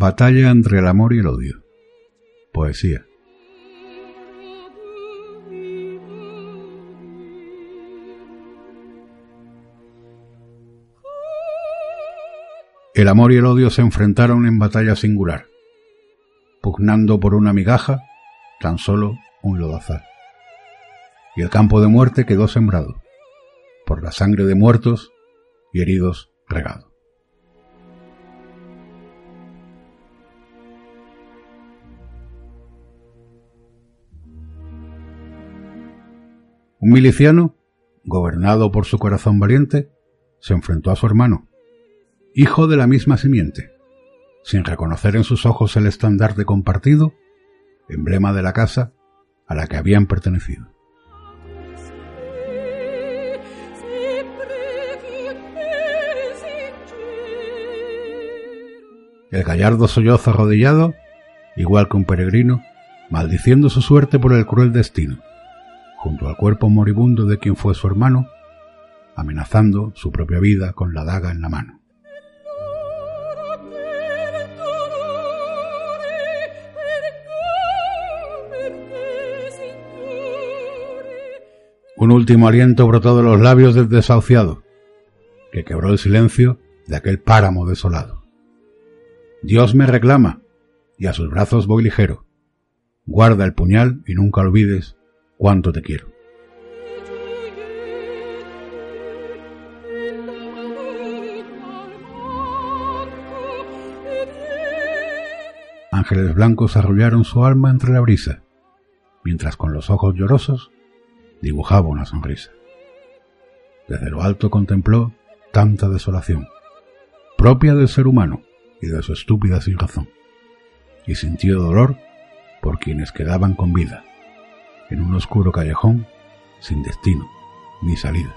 Batalla entre el amor y el odio. Poesía. El amor y el odio se enfrentaron en batalla singular, pugnando por una migaja, tan solo un lodazal. Y el campo de muerte quedó sembrado, por la sangre de muertos y heridos regado. Un miliciano, gobernado por su corazón valiente, se enfrentó a su hermano, hijo de la misma simiente, sin reconocer en sus ojos el estandarte compartido, emblema de la casa a la que habían pertenecido. El gallardo sollozo arrodillado, igual que un peregrino, maldiciendo su suerte por el cruel destino, junto al cuerpo moribundo de quien fue su hermano, amenazando su propia vida con la daga en la mano. Un último aliento brotó de los labios del desahuciado, que quebró el silencio de aquel páramo desolado. Dios me reclama, y a sus brazos voy ligero. Guarda el puñal y nunca olvides cuánto te quiero. Ángeles blancos arrullaron su alma entre la brisa, mientras con los ojos llorosos dibujaba una sonrisa. Desde lo alto contempló tanta desolación, propia del ser humano y de su estúpida sin razón, y sintió dolor por quienes quedaban con vida, en un oscuro callejón sin destino ni salida.